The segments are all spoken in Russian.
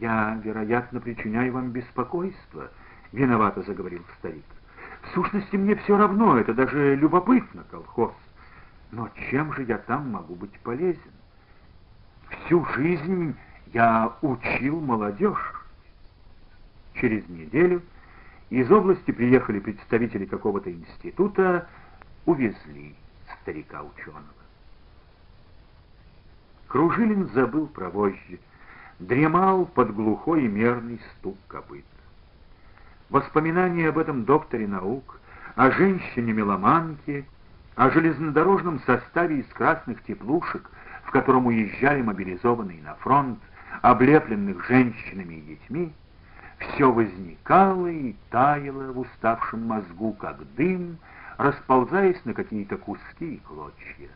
«Я, вероятно, причиняю вам беспокойство», — виновато заговорил старик. «В сущности, мне все равно, это даже любопытно, колхоз. Но чем же я там могу быть полезен? Всю жизнь я учил молодежь». Через неделю из области приехали представители какого-то института, увезли старика-ученого. Кружилин забыл про вожжи, дремал под глухой и мерный стук копыт. Воспоминания об этом докторе наук, о женщине-меломанке, о железнодорожном составе из красных теплушек, в котором уезжали мобилизованные на фронт, облепленных женщинами и детьми, все возникало и таяло в уставшем мозгу, как дым, расползаясь на какие-то куски и клочья.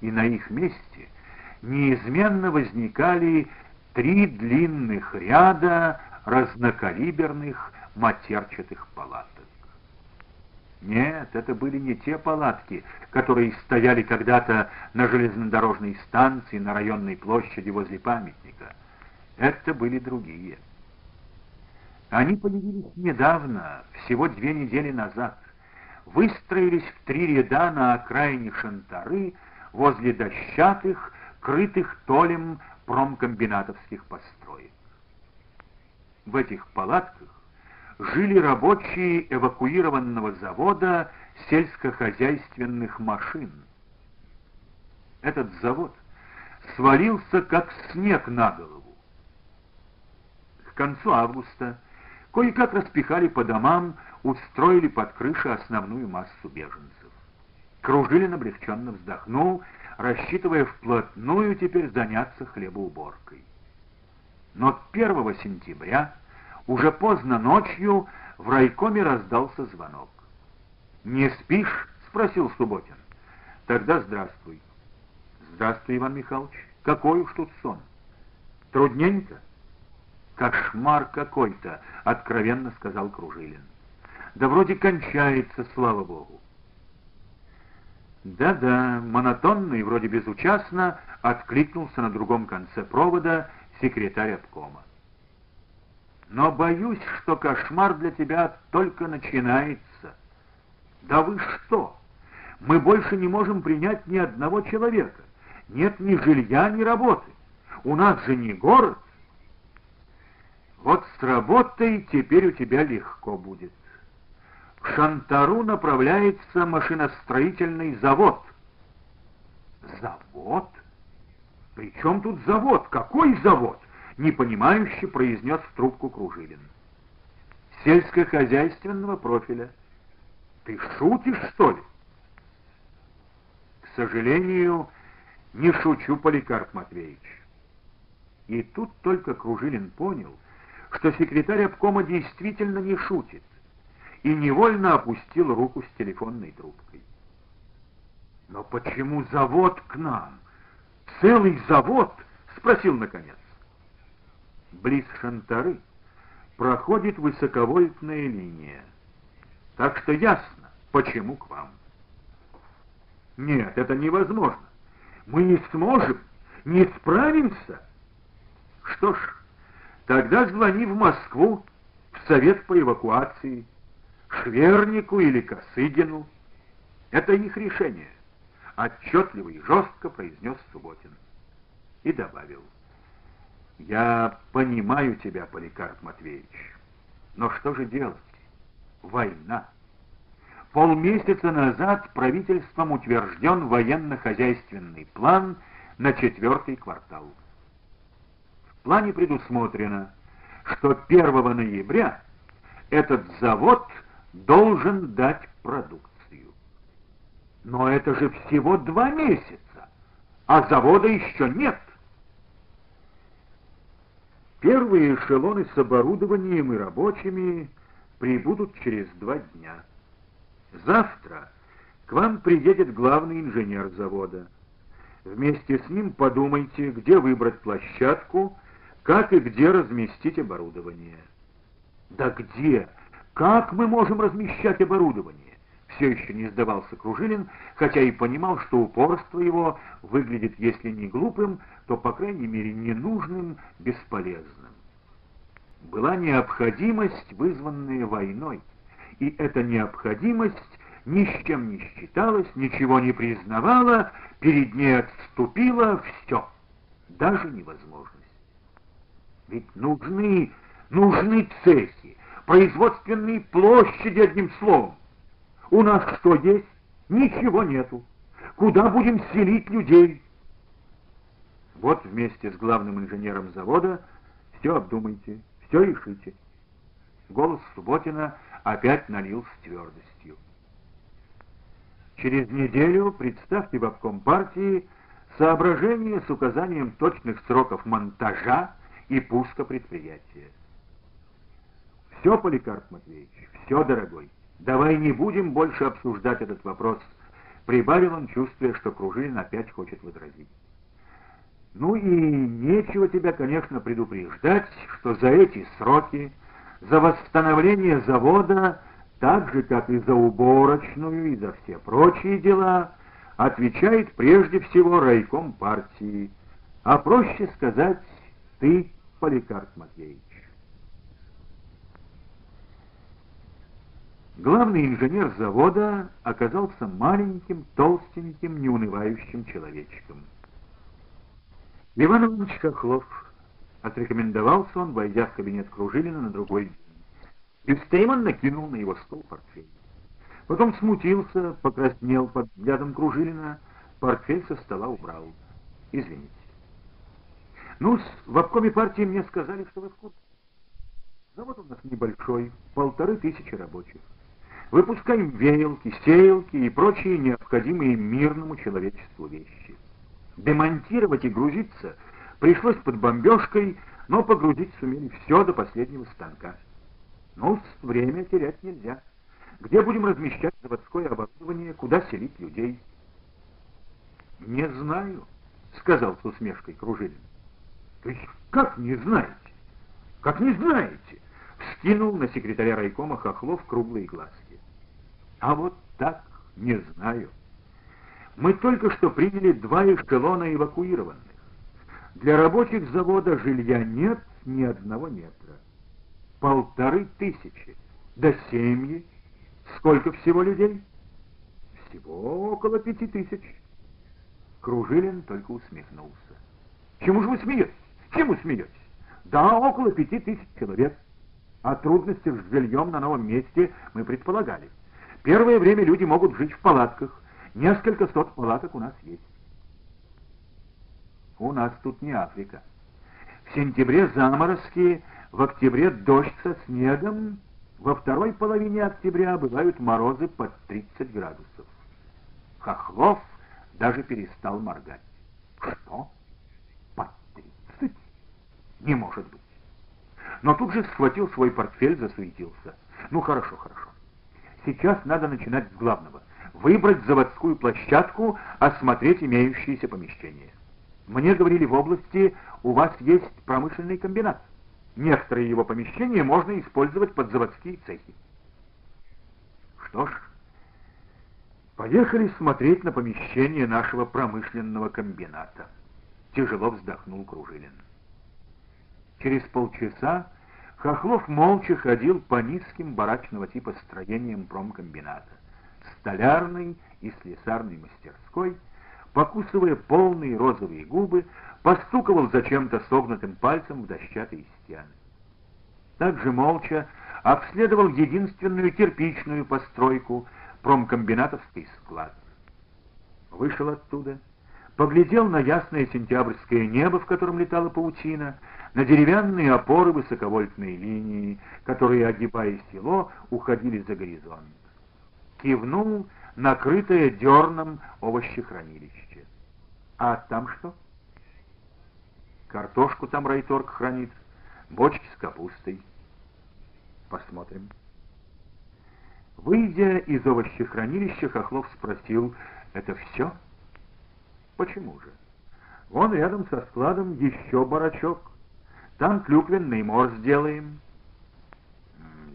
И на их месте неизменно возникали три длинных ряда разнокалиберных матерчатых палаток. Нет, это были не те палатки, которые стояли когда-то на железнодорожной станции на районной площади возле памятника. Это были другие. Они появились недавно, всего две недели назад. Выстроились в три ряда на окраине Шантары возле дощатых, крытых толем промкомбинатовских построек. В этих палатках жили рабочие эвакуированного завода сельскохозяйственных машин. Этот завод свалился как снег на голову. К концу августа кое-как распихали по домам, устроили под крышей основную массу беженцев. Кружилин облегченно вздохнул, рассчитывая вплотную теперь заняться хлебоуборкой. Но 1 сентября, уже поздно ночью, в райкоме раздался звонок. «Не спишь?» — спросил Субботин. «Тогда здравствуй». «Здравствуй, Иван Михайлович. Какой уж тут сон. Трудненько?» «Кошмар какой-то», — откровенно сказал Кружилин. «Да вроде кончается, слава богу». Да-да, монотонно и вроде безучастно откликнулся на другом конце провода секретарь обкома. Но боюсь, что кошмар для тебя только начинается. Да вы что? Мы больше не можем принять ни одного человека. Нет ни жилья, ни работы. У нас же не город. Вот с работой теперь у тебя легко будет. В Шантару направляется машиностроительный завод. Завод? При чем тут завод? Какой завод? Непонимающе произнес в трубку Кружилин. Сельскохозяйственного профиля. Ты шутишь, что ли? К сожалению, не шучу, Поликарп Матвеевич. И тут только Кружилин понял, что секретарь обкома действительно не шутит, и невольно опустил руку с телефонной трубкой. «Но почему завод к нам? Целый завод?» — спросил наконец. Близ Шантары проходит высоковольтная линия. Так что ясно, почему к вам. Нет, это невозможно. Мы не сможем, не справимся. Что ж, Тогда звони в Москву, в совет по эвакуации, Швернику или Косыгину. Это их решение. Отчетливо и жестко произнес Субботин. И добавил. Я понимаю тебя, Поликарп Матвеевич. Но что же делать? Война. Полмесяца назад правительством утвержден военно-хозяйственный план на четвертый квартал. В плане предусмотрено, что 1 ноября этот завод должен дать продукцию. Но это же всего два месяца, а завода еще нет. Первые эшелоны с оборудованием и рабочими прибудут через два дня. Завтра к вам приедет главный инженер завода. Вместе с ним подумайте, где выбрать площадку, как и где разместить оборудование. Да где? Как мы можем размещать оборудование? Все еще не сдавался Кружилин, хотя и понимал, что упорство его выглядит, если не глупым, то, по крайней мере, ненужным, бесполезным. Была необходимость, вызванная войной, и эта необходимость ни с чем не считалась, ничего не признавала, перед ней отступила все, даже невозможность. Ведь нужны, нужны цехи, производственные площади, одним словом. У нас что есть? Ничего нету. Куда будем селить людей? Вот вместе с главным инженером завода все обдумайте, все решите. Голос Субботина опять налил с твердостью. Через неделю представьте в обком партии соображение с указанием точных сроков монтажа и пуска предприятия. Все, Поликарп Матвеевич, все, дорогой. Давай не будем больше обсуждать этот вопрос, прибавил он, чувствуя, что Кружилин опять хочет возразить. Ну и нечего тебя, конечно, предупреждать, что за эти сроки, за восстановление завода так же, как и за уборочную и за все прочие дела, отвечает прежде всего райком партии, а проще сказать ты, Поликарп Матвеевич. Главный инженер завода оказался маленьким, толстеньким, неунывающим человечком. Иван Иванович Хохлов, отрекомендовался он, войдя в кабинет Кружилина на другой день. Бесстейман накинул на его стол портфель. Потом смутился, покраснел под взглядом Кружилина, портфель со стола убрал. Извините. ну в обкоме партии мне сказали, что вы в курсе. Завод у нас небольшой, полторы тысячи рабочих. Выпускаем веялки, сеялки и прочие необходимые мирному человечеству вещи. Демонтировать и грузиться пришлось под бомбежкой, но погрузить сумели все до последнего станка. Ну, время терять нельзя. Где будем размещать заводское оборудование, куда селить людей? Не знаю, сказал с усмешкой Кружилин. То есть как не знаете? Как не знаете? Вскинул на секретаря райкома Хохлов круглые глазки. А вот так не знаю. Мы только что приняли два эшелона эвакуированных. Для рабочих завода жилья нет ни одного метра полторы тысячи. Да семьи. Сколько всего людей? Всего около пяти тысяч. Кружилин только усмехнулся. Чему же вы смеетесь? Чему смеетесь? Да, около пяти тысяч человек. А трудности с жильем на новом месте мы предполагали. Первое время люди могут жить в палатках. Несколько сот палаток у нас есть. У нас тут не Африка. В сентябре заморозки в октябре дождь со снегом, во второй половине октября бывают морозы под 30 градусов. Хохлов даже перестал моргать. Что? Под 30? Не может быть. Но тут же схватил свой портфель, засуетился. Ну хорошо, хорошо. Сейчас надо начинать с главного. Выбрать заводскую площадку, осмотреть имеющиеся помещения. Мне говорили в области, у вас есть промышленный комбинат. Некоторые его помещения можно использовать под заводские цехи. Что ж, поехали смотреть на помещение нашего промышленного комбината. Тяжело вздохнул Кружилин. Через полчаса Хохлов молча ходил по низким барачного типа строениям промкомбината, столярной и слесарной мастерской, покусывая полные розовые губы, постуковал зачем-то согнутым пальцем в дощатые стены. Также молча обследовал единственную кирпичную постройку, промкомбинатовский склад. Вышел оттуда, поглядел на ясное сентябрьское небо, в котором летала паутина, на деревянные опоры высоковольтной линии, которые, огибая село, уходили за горизонт. Кивнул накрытое дерном овощехранилище. А там что? Картошку там райторг хранит, бочки с капустой. Посмотрим. Выйдя из овощехранилища, Хохлов спросил, «Это все?» «Почему же? Вон рядом со складом еще барачок. Там клюквенный мор сделаем».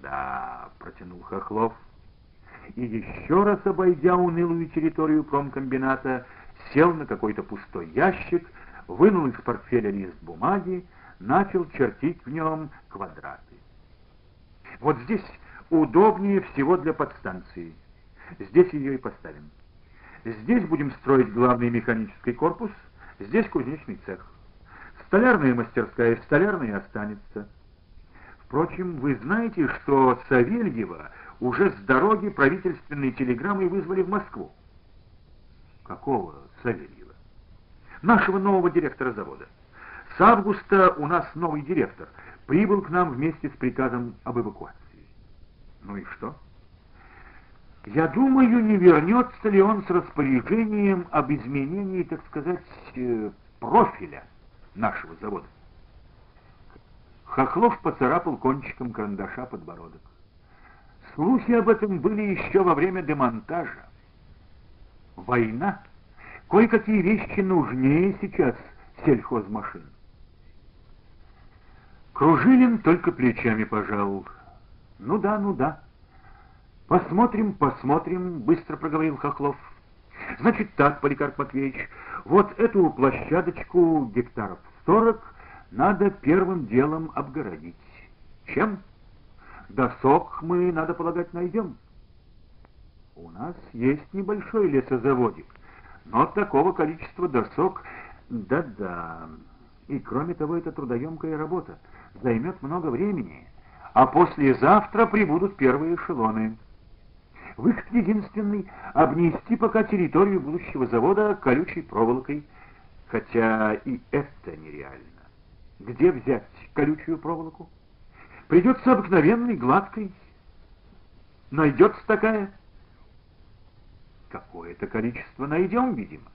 «Да», — протянул Хохлов, и еще раз обойдя унылую территорию промкомбината, сел на какой-то пустой ящик, вынул из портфеля лист бумаги, начал чертить в нем квадраты. Вот здесь удобнее всего для подстанции. Здесь ее и поставим. Здесь будем строить главный механический корпус, здесь кузнечный цех. Столярная мастерская столярная останется. Впрочем, вы знаете, что Савельева уже с дороги правительственной телеграммой вызвали в Москву. Какого Савельева? Нашего нового директора завода. С августа у нас новый директор. Прибыл к нам вместе с приказом об эвакуации. Ну и что? Я думаю, не вернется ли он с распоряжением об изменении, так сказать, э, профиля нашего завода. Хохлов поцарапал кончиком карандаша подбородок. Слухи об этом были еще во время демонтажа. Война. Кое-какие вещи нужнее сейчас сельхозмашин. Кружилин только плечами пожал. Ну да, ну да. Посмотрим, посмотрим, быстро проговорил Хохлов. Значит так, Поликарп Матвеевич, вот эту площадочку гектаров сорок надо первым делом обгородить. Чем? Досок мы, надо полагать, найдем. У нас есть небольшой лесозаводик, но такого количества досок... Да-да. И кроме того, это трудоемкая работа. Займет много времени. А послезавтра прибудут первые эшелоны. Выход единственный — обнести пока территорию будущего завода колючей проволокой. Хотя и это нереально. Где взять колючую проволоку? Придется обыкновенной, гладкой. Найдется такая? Какое-то количество найдем, видимо.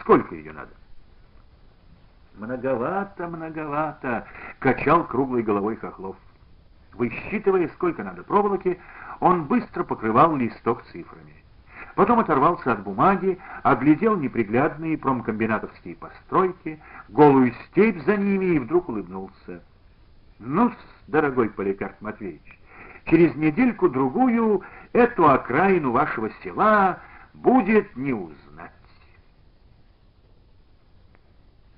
Сколько ее надо? Многовато, многовато, качал круглой головой Хохлов. Высчитывая, сколько надо проволоки, он быстро покрывал листок цифрами. Потом оторвался от бумаги, оглядел неприглядные промкомбинатовские постройки, голую степь за ними и вдруг улыбнулся. ну дорогой Поликарп Матвеевич, через недельку-другую эту окраину вашего села будет не узнать.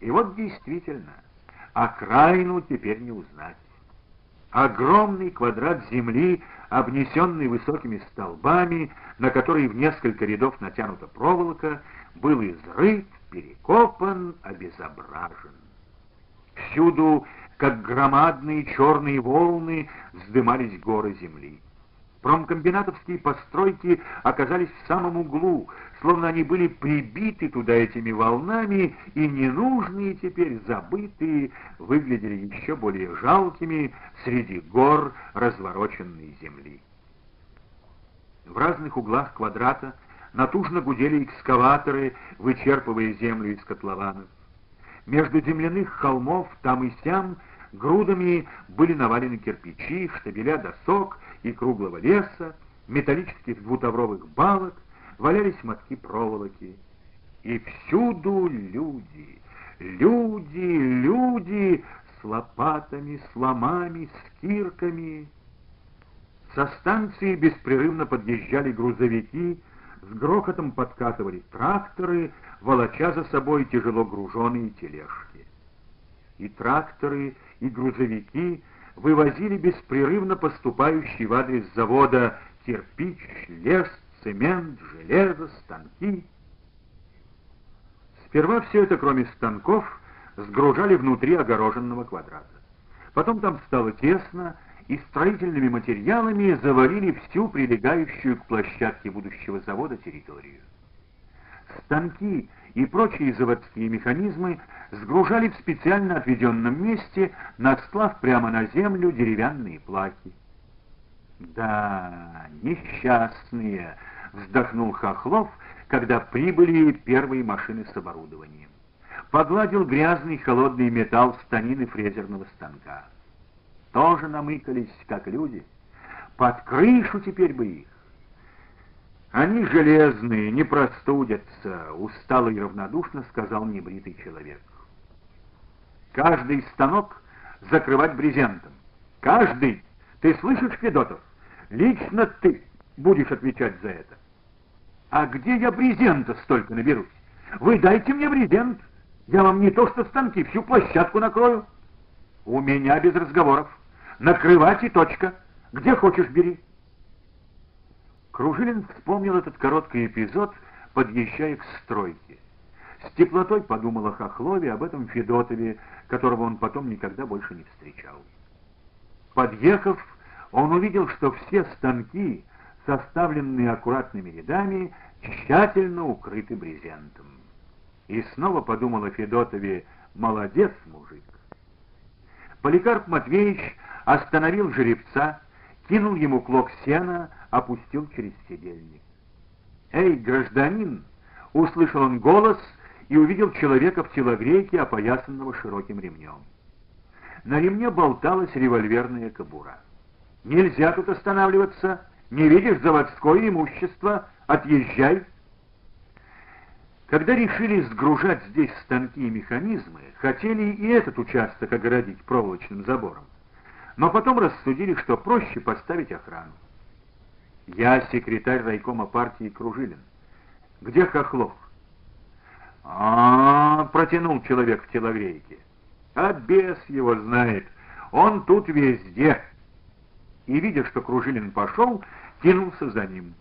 И вот действительно, окраину теперь не узнать. Огромный квадрат земли, обнесенный высокими столбами, на который в несколько рядов натянута проволока, был изрыт, перекопан, обезображен. Всюду, как громадные черные волны, вздымались горы земли. Промкомбинатовские постройки оказались в самом углу, словно они были прибиты туда этими волнами, и ненужные теперь, забытые, выглядели еще более жалкими среди гор развороченной земли. В разных углах квадрата натужно гудели экскаваторы, вычерпывая землю из котлованов. Между земляных холмов там и сям грудами были навалены кирпичи, штабеля досок и круглого леса, металлических двутавровых балок, валялись мотки проволоки. И всюду люди, люди, люди с лопатами, с ломами, с кирками. Со станции беспрерывно подъезжали грузовики, с грохотом подкатывали тракторы, волоча за собой тяжело груженные тележки. И тракторы, и грузовики вывозили беспрерывно поступающий в адрес завода кирпич, лес, цемент, железо, станки. Сперва все это, кроме станков, сгружали внутри огороженного квадрата. Потом там стало тесно, и строительными материалами завалили всю прилегающую к площадке будущего завода территорию. Станки и прочие заводские механизмы сгружали в специально отведенном месте, надслав прямо на землю деревянные плаки. «Да, несчастные!» — вздохнул Хохлов, когда прибыли первые машины с оборудованием. Погладил грязный холодный металл станины фрезерного станка. Тоже намыкались, как люди. Под крышу теперь бы их. Они железные, не простудятся, устало и равнодушно сказал небритый человек. Каждый станок закрывать брезентом. Каждый. Ты слышишь, Федотов? Лично ты. будешь отвечать за это. А где я брезента столько наберусь? Вы дайте мне брезент. Я вам не то что станки, всю площадку накрою. У меня без разговоров. Накрывать и точка. Где хочешь, бери. Кружилин вспомнил этот короткий эпизод, подъезжая к стройке. С теплотой подумал о Хохлове, об этом Федотове, которого он потом никогда больше не встречал. Подъехав, он увидел, что все станки, составленные аккуратными рядами, тщательно укрыты брезентом. И снова подумал о Федотове «молодец, мужик». Поликарп Матвеевич остановил жеребца, кинул ему клок сена, опустил через сидельник. «Эй, гражданин!» — услышал он голос и увидел человека в телогрейке, опоясанного широким ремнем. На ремне болталась револьверная кобура. «Нельзя тут останавливаться! Не видишь заводское имущество? Отъезжай!» Когда решили сгружать здесь станки и механизмы, хотели и этот участок огородить проволочным забором. Но потом рассудили, что проще поставить охрану. Я секретарь райкома партии Кружилин. Где Хохлов? А, -а, -а протянул человек в телогрейке. А бес его знает. Он тут везде. И видя, что Кружилин пошел, кинулся за ним.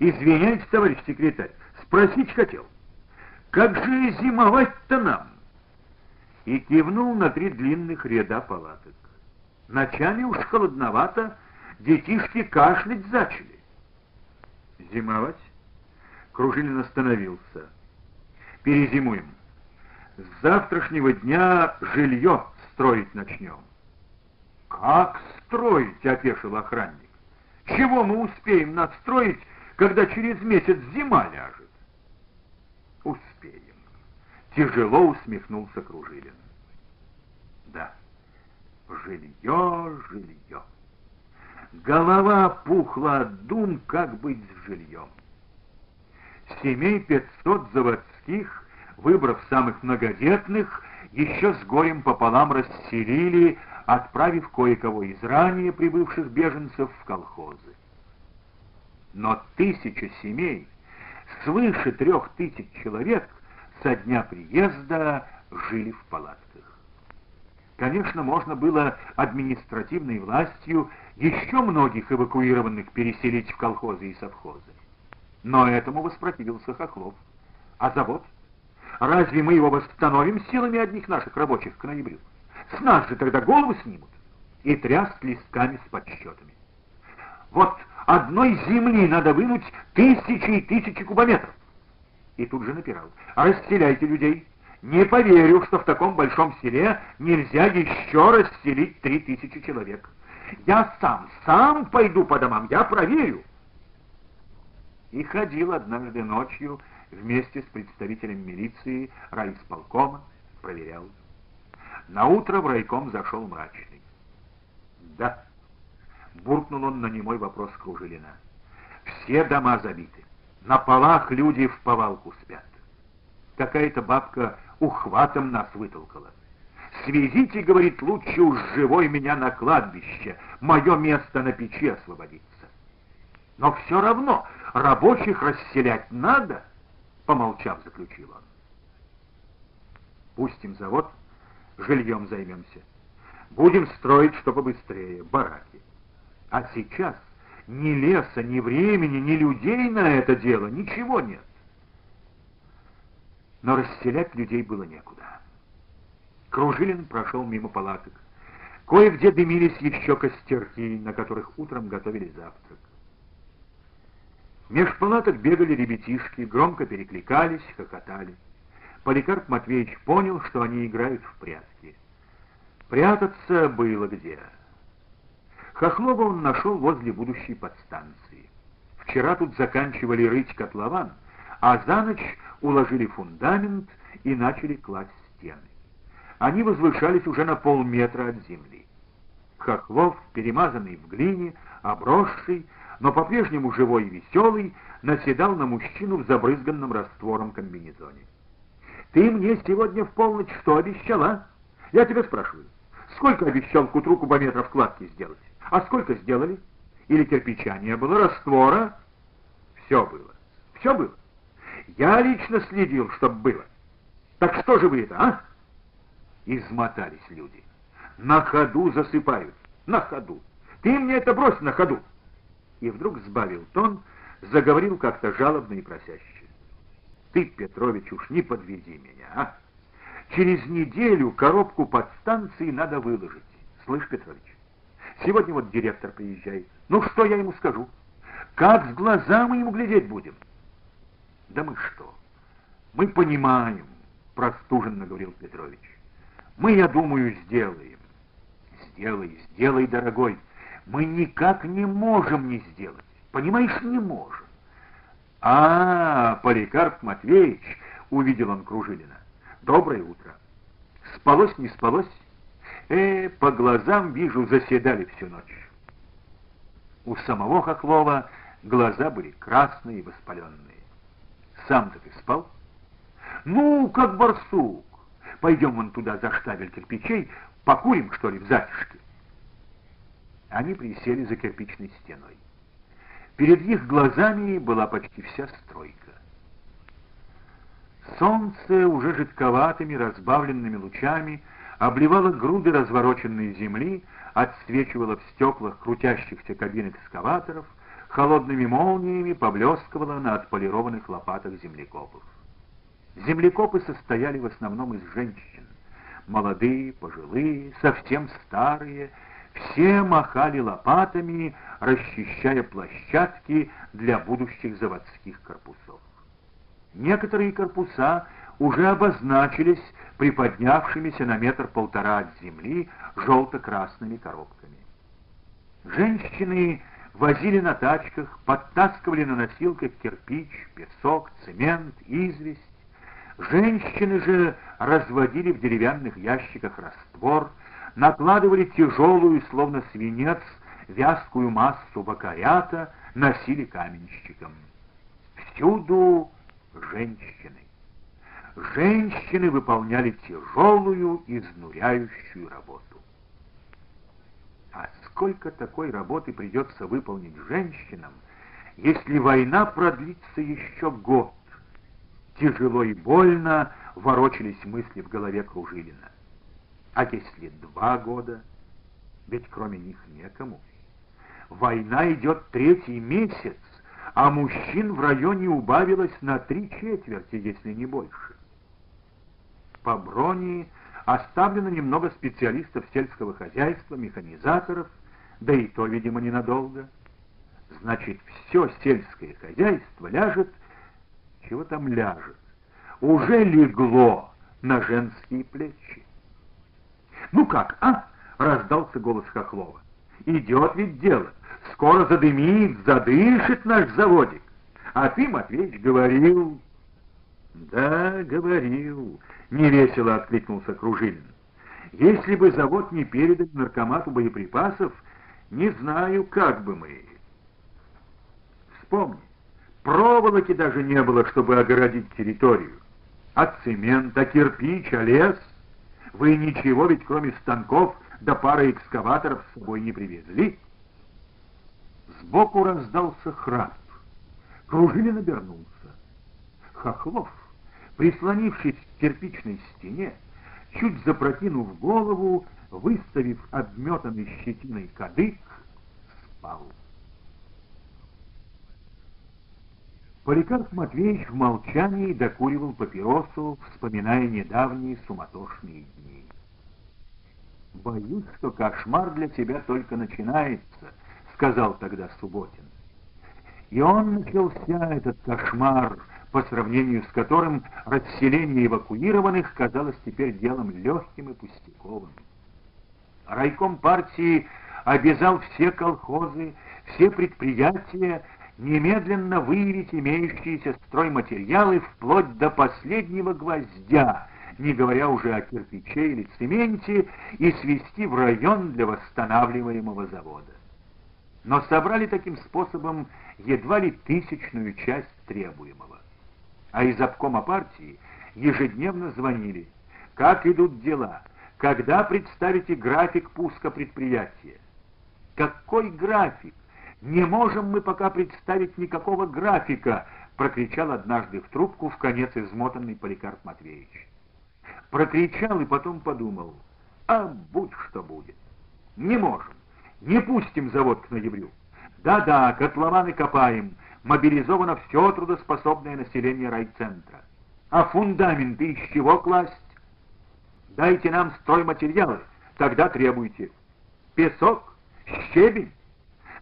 Извиняйте, товарищ секретарь, спросить хотел. Как же зимовать-то нам? И кивнул на три длинных ряда палаток. Ночами уж холодновато, детишки кашлять зачали. Зимовать? Кружилин остановился. Перезимуем. С завтрашнего дня жилье строить начнем. Как строить, опешил охранник. Чего мы успеем настроить, когда через месяц зима ляжет? Успеем. Тяжело усмехнулся Кружилин. Да, жилье, жилье. Голова пухла от дум, как быть с жильем. Семей пятьсот заводских, выбрав самых многодетных, еще с горем пополам расселили, отправив кое-кого из ранее прибывших беженцев в колхозы. Но тысяча семей, свыше трех тысяч человек, со дня приезда жили в палатках. Конечно, можно было административной властью еще многих эвакуированных переселить в колхозы и совхозы. Но этому воспротивился Хохлов. А завод? Разве мы его восстановим силами одних наших рабочих к ноябрю? С нас же тогда головы снимут. И тряс листками с подсчетами. Вот одной земли надо вынуть тысячи и тысячи кубометров. И тут же напирал. Расселяйте людей. Не поверю, что в таком большом селе нельзя еще расселить три тысячи человек. Я сам, сам пойду по домам, я проверю. И ходил однажды ночью вместе с представителем милиции, райисполкома, проверял. На утро в райком зашел мрачный. Да, буркнул он на немой вопрос Кружилина. Все дома забиты. На полах люди в повалку спят. Какая-то бабка ухватом нас вытолкала. Свезите, говорит, лучше уж живой меня на кладбище, мое место на печи освободится. Но все равно рабочих расселять надо, помолчав, заключил он. Пустим завод, жильем займемся. Будем строить, чтобы быстрее, бараки. А сейчас ни леса, ни времени, ни людей на это дело, ничего нет. Но расселять людей было некуда. Кружилин прошел мимо палаток. Кое-где дымились еще костерки, на которых утром готовили завтрак. Меж палаток бегали ребятишки, громко перекликались, хохотали. Поликарп Матвеевич понял, что они играют в прятки. Прятаться было где. Хохлова он нашел возле будущей подстанции. Вчера тут заканчивали рыть котлован, а за ночь уложили фундамент и начали класть стены. Они возвышались уже на полметра от земли. Хохлов, перемазанный в глине, обросший, но по-прежнему живой и веселый, наседал на мужчину в забрызганном раствором комбинезоне. «Ты мне сегодня в полночь что обещал, а? Я тебя спрашиваю, сколько обещал к утру кубометров кладки сделать? А сколько сделали? Или кирпича не было, раствора? Все было. Все было. Я лично следил, чтоб было. Так что же вы это, а? Измотались люди. На ходу засыпают. На ходу. Ты мне это брось на ходу. И вдруг сбавил тон, заговорил как-то жалобно и просяще. Ты, Петрович, уж не подведи меня, а? Через неделю коробку под станцией надо выложить. Слышь, Петрович, сегодня вот директор приезжает. Ну что я ему скажу? Как с глаза мы ему глядеть будем? Да мы что? Мы понимаем, простуженно говорил Петрович. Мы, я думаю, сделаем. Сделай, сделай, дорогой. Мы никак не можем не сделать. Понимаешь, не можем. А, Поликарп Матвеевич, увидел он Кружилина. Доброе утро. Спалось, не спалось? Э, по глазам вижу, заседали всю ночь. У самого Хохлова глаза были красные и воспаленные. Сам-то ты спал? Ну, как барсук. Пойдем вон туда за штабель кирпичей, покурим, что ли, в затишке. Они присели за кирпичной стеной. Перед их глазами была почти вся стройка. Солнце уже жидковатыми, разбавленными лучами обливало груды развороченной земли, отсвечивало в стеклах крутящихся кабин экскаваторов, холодными молниями поблескивало на отполированных лопатах землекопов. Землекопы состояли в основном из женщин. Молодые, пожилые, совсем старые, все махали лопатами, расчищая площадки для будущих заводских корпусов. Некоторые корпуса уже обозначились приподнявшимися на метр-полтора от земли желто-красными коробками. Женщины возили на тачках, подтаскивали на носилках кирпич, песок, цемент, известь. Женщины же разводили в деревянных ящиках раствор, накладывали тяжелую, словно свинец, вязкую массу бакарята, носили каменщикам. Всюду женщины. Женщины выполняли тяжелую, изнуряющую работу. А сколько такой работы придется выполнить женщинам, если война продлится еще год? Тяжело и больно ворочались мысли в голове Кружилина. А если два года? Ведь кроме них некому. Война идет третий месяц, а мужчин в районе убавилось на три четверти, если не больше. По броне оставлено немного специалистов сельского хозяйства, механизаторов, да и то, видимо, ненадолго. Значит, все сельское хозяйство ляжет, чего там ляжет, уже легло на женские плечи. «Ну как, а?» — раздался голос Хохлова. «Идет ведь дело. Скоро задымит, задышит наш заводик. А ты, Матвеич, говорил...» «Да, говорил», — невесело откликнулся Кружилин. «Если бы завод не передан наркомату боеприпасов, не знаю, как бы мы...» «Вспомни, проволоки даже не было, чтобы огородить территорию. А цемент, а кирпич, а лес...» Вы ничего ведь кроме станков да пары экскаваторов с собой не привезли? Сбоку раздался храп. Кружилин обернулся. Хохлов, прислонившись к кирпичной стене, чуть запрокинув голову, выставив обметанный щетиной кадык, спал. Поликарп Матвеевич в молчании докуривал папиросу, вспоминая недавние суматошные дни. «Боюсь, что кошмар для тебя только начинается», — сказал тогда Субботин. И он начался, этот кошмар, по сравнению с которым расселение эвакуированных казалось теперь делом легким и пустяковым. Райком партии обязал все колхозы, все предприятия немедленно выявить имеющиеся стройматериалы вплоть до последнего гвоздя, не говоря уже о кирпиче или цементе, и свести в район для восстанавливаемого завода. Но собрали таким способом едва ли тысячную часть требуемого. А из обкома партии ежедневно звонили, как идут дела, когда представите график пуска предприятия. Какой график? Не можем мы пока представить никакого графика, прокричал однажды в трубку в конец измотанный Поликарп Матвеевич. Прокричал и потом подумал, а будь что будет. Не можем, не пустим завод к ноябрю. Да-да, котлованы копаем, мобилизовано все трудоспособное население райцентра. А фундаменты из чего класть? Дайте нам стройматериалы, тогда требуйте. Песок, щебень,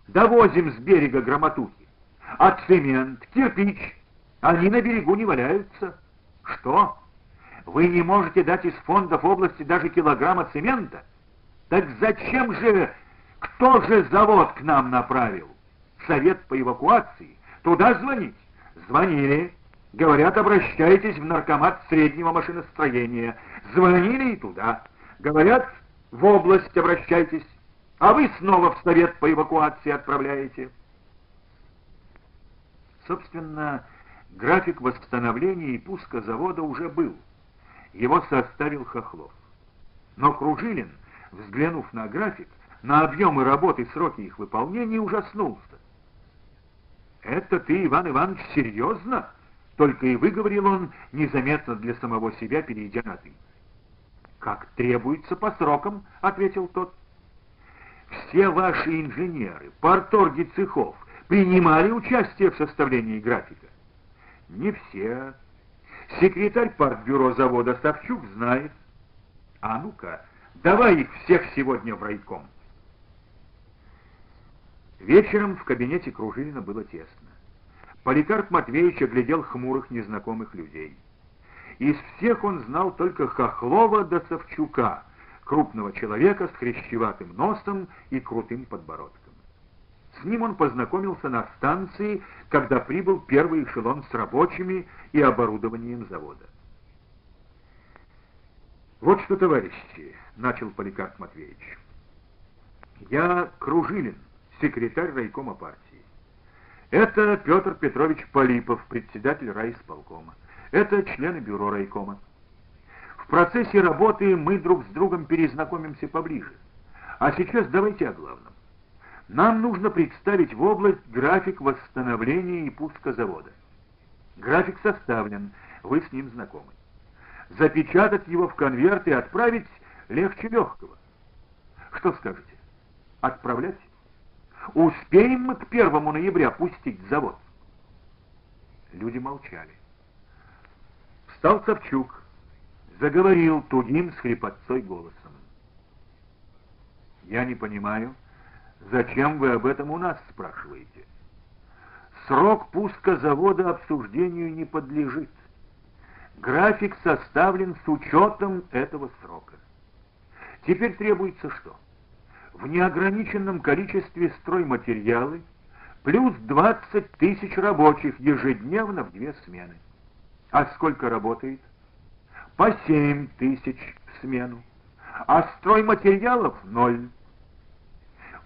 довозим с берега громотухи. А цемент, кирпич, они на берегу не валяются. Что? Вы не можете дать из фондов области даже килограмма цемента? Так зачем же, кто же завод к нам направил? Совет по эвакуации? Туда звонить? Звонили. Говорят, обращайтесь в наркомат среднего машиностроения. Звонили и туда. Говорят, в область обращайтесь. А вы снова в совет по эвакуации отправляете. Собственно, график восстановления и пуска завода уже был. Его составил Хохлов. Но Кружилин, взглянув на график, на объемы работы и сроки их выполнения, ужаснулся. «Это ты, Иван Иванович, серьезно?» Только и выговорил он, незаметно для самого себя, перейдя на «ты». «Как требуется по срокам», — ответил тот. «Все ваши инженеры, порторги цехов принимали участие в составлении графика?» «Не все. Секретарь партбюро завода Савчук знает. А ну-ка, давай их всех сегодня в райком». Вечером в кабинете Кружилина было тесно. Поликарп Матвеевич оглядел хмурых незнакомых людей. Из всех он знал только Хохлова до Савчука, крупного человека с хрящеватым носом и крутым подбородком. С ним он познакомился на станции, когда прибыл первый эшелон с рабочими и оборудованием завода. «Вот что, товарищи», — начал Поликарп Матвеевич, — «я Кружилин, секретарь райкома партии. Это Петр Петрович Полипов, председатель райисполкома. Это члены бюро райкома. В процессе работы мы друг с другом перезнакомимся поближе. А сейчас давайте о главном. Нам нужно представить в область график восстановления и пуска завода. График составлен, вы с ним знакомы. Запечатать его в конверт и отправить легче легкого. Что скажете? Отправлять? Успеем мы к первому ноября пустить завод? Люди молчали. Встал Савчук, заговорил тугим с хрипотцой голосом. Я не понимаю, зачем вы об этом у нас спрашиваете? Срок пуска завода обсуждению не подлежит. График составлен с учетом этого срока. Теперь требуется что? в неограниченном количестве стройматериалы, плюс 20 тысяч рабочих ежедневно в две смены. А сколько работает? По 7 тысяч в смену. А стройматериалов ноль.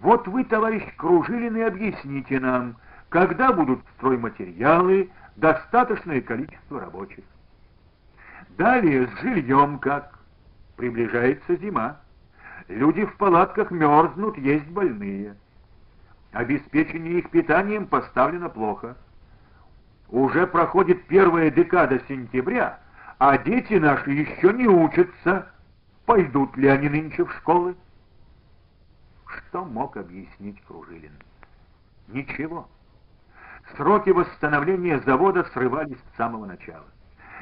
Вот вы, товарищ Кружилин, и объясните нам, когда будут стройматериалы, достаточное количество рабочих. Далее с жильем как? Приближается зима. Люди в палатках мерзнут, есть больные. Обеспечение их питанием поставлено плохо. Уже проходит первая декада сентября, а дети наши еще не учатся. Пойдут ли они нынче в школы? Что мог объяснить Кружилин? Ничего. Сроки восстановления завода срывались с самого начала.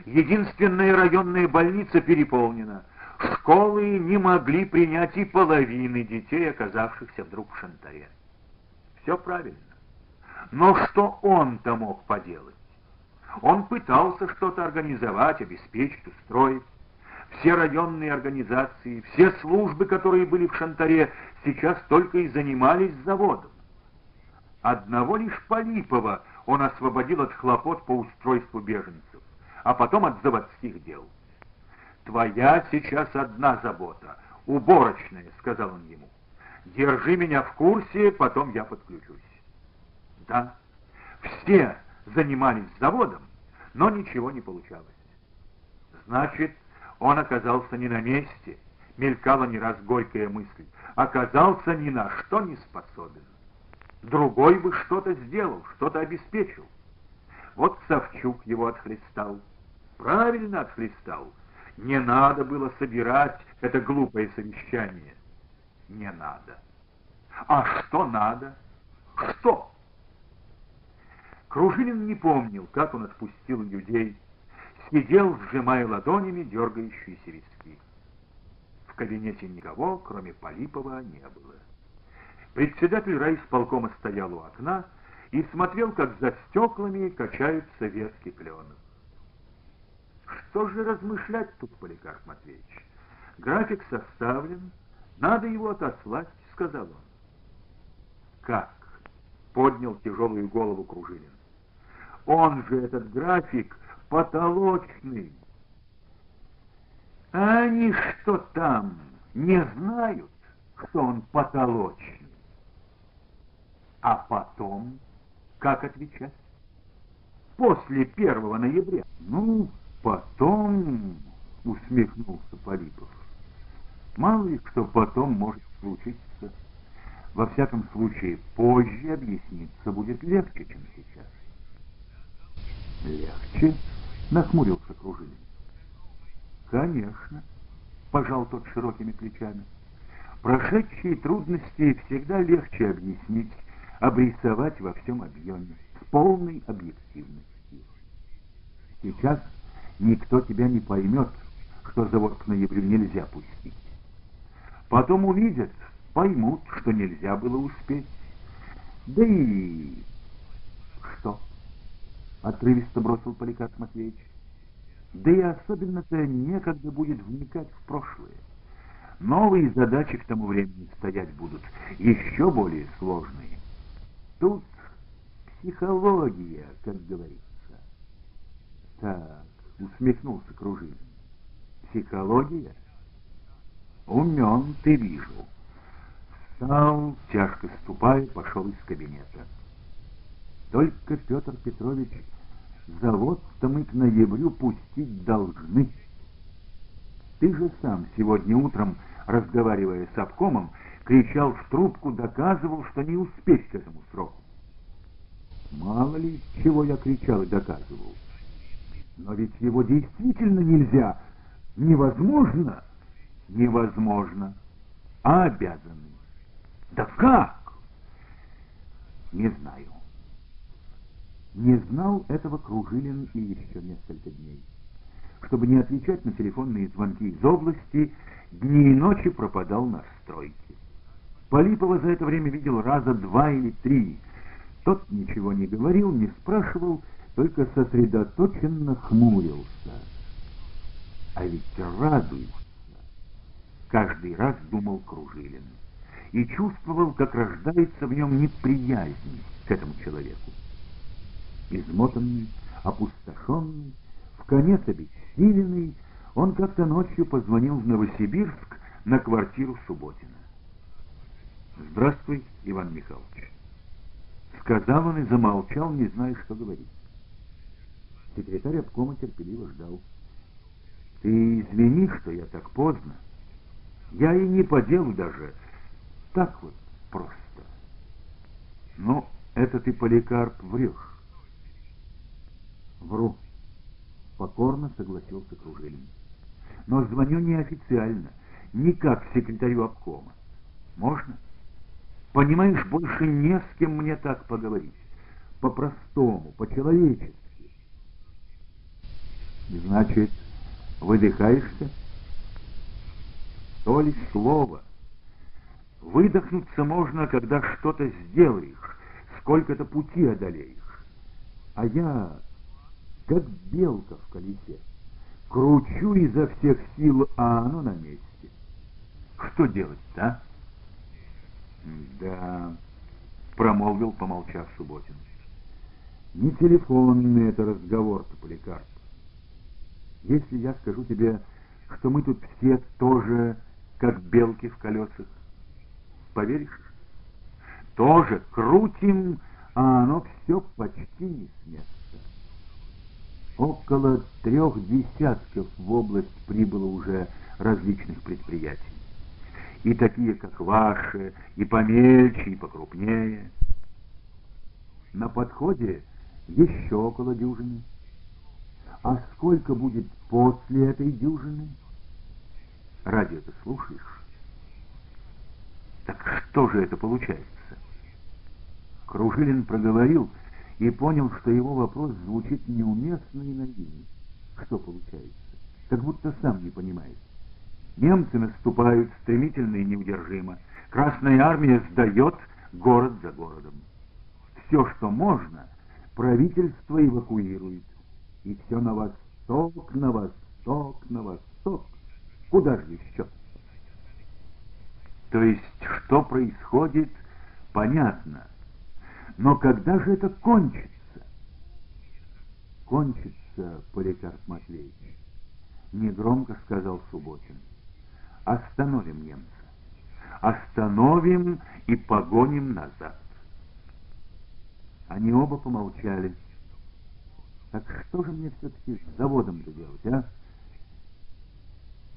Единственная районная больница переполнена — Школы не могли принять и половины детей, оказавшихся вдруг в Шантаре. Все правильно. Но что он-то мог поделать? Он пытался что-то организовать, обеспечить, устроить. Все районные организации, все службы, которые были в Шантаре, сейчас только и занимались заводом. Одного лишь Полипова он освободил от хлопот по устройству беженцев, а потом от заводских дел. «Твоя сейчас одна забота, уборочная», — сказал он ему. «Держи меня в курсе, потом я подключусь». Да, все занимались заводом, но ничего не получалось. Значит, он оказался не на месте, мелькала не раз горькая мысль, оказался ни на что не способен. Другой бы что-то сделал, что-то обеспечил. Вот Савчук его отхлестал. Правильно отхлестал. Не надо было собирать это глупое совещание. Не надо. А что надо? Что? Кружилин не помнил, как он отпустил людей. Сидел, сжимая ладонями дергающиеся виски. В кабинете никого, кроме Полипова, не было. Председатель райисполкома стоял у окна и смотрел, как за стеклами качаются ветки кленов. Что же размышлять тут, Поликарп Матвеевич? График составлен, надо его отослать, сказал он. Как? Поднял тяжелую голову Кружилин. Он же, этот график, потолочный. А они что там, не знают, что он потолочный? А потом, как отвечать? После первого ноября. Ну, потом, усмехнулся Полипов. Мало ли что потом может случиться. Во всяком случае, позже объясниться будет легче, чем сейчас. Легче? Нахмурился Кружилин. Конечно, пожал тот широкими плечами. Прошедшие трудности всегда легче объяснить, обрисовать во всем объеме, с полной объективностью. Сейчас никто тебя не поймет, что завод к ноябрю нельзя пустить. Потом увидят, поймут, что нельзя было успеть. Да и... Что? Отрывисто бросил Поликарп Матвеевич. Да и особенно-то некогда будет вникать в прошлое. Новые задачи к тому времени стоять будут, еще более сложные. Тут психология, как говорится. Так, усмехнулся Кружин. Психология? Умен ты вижу. Встал, тяжко ступая, пошел из кабинета. Только, Петр Петрович, завод-то мы к ноябрю пустить должны. Ты же сам сегодня утром, разговаривая с обкомом, кричал в трубку, доказывал, что не успеть к этому сроку. Мало ли, чего я кричал и доказывал. Но ведь его действительно нельзя. Невозможно. Невозможно. А обязаны. Да как? Не знаю. Не знал этого Кружилин и еще несколько дней. Чтобы не отвечать на телефонные звонки из области, дни и ночи пропадал на стройке. Полипова за это время видел раза два или три. Тот ничего не говорил, не спрашивал, только сосредоточенно хмурился. А ведь радуется. Каждый раз думал Кружилин. И чувствовал, как рождается в нем неприязнь к этому человеку. Измотанный, опустошенный, в конец обессиленный, он как-то ночью позвонил в Новосибирск на квартиру Субботина. «Здравствуй, Иван Михайлович». Сказал он и замолчал, не зная, что говорить. Секретарь обкома терпеливо ждал. «Ты извини, что я так поздно. Я и не по делу даже. Так вот просто. Но это ты, Поликарп, врешь». «Вру», — покорно согласился Кружилин. «Но звоню неофициально, не как секретарю обкома. Можно?» Понимаешь, больше не с кем мне так поговорить. По-простому, по-человечески. Значит, выдыхаешься? То ли слово. Выдохнуться можно, когда что-то сделаешь, сколько-то пути одолеешь. А я, как белка в колесе, кручу изо всех сил, а оно на месте. Что делать-то, а? «Да», — промолвил, помолчав Субботин. «Не телефонный это разговор-то, Поликарп. Если я скажу тебе, что мы тут все тоже как белки в колесах, поверишь? Тоже крутим, а оно все почти не с места. Около трех десятков в область прибыло уже различных предприятий и такие, как ваши, и помельче, и покрупнее. На подходе еще около дюжины. А сколько будет после этой дюжины? Радио ты слушаешь? Так что же это получается? Кружилин проговорил и понял, что его вопрос звучит неуместно и наивно. Что получается? Как будто сам не понимает. Немцы наступают стремительно и неудержимо. Красная армия сдает город за городом. Все, что можно, правительство эвакуирует. И все на восток, на восток, на восток. Куда же еще? То есть, что происходит, понятно. Но когда же это кончится? Кончится, Поликарп Матвеевич, негромко сказал Субботин. Остановим немца. Остановим и погоним назад. Они оба помолчали. Так что же мне все-таки с заводом-то делать, а?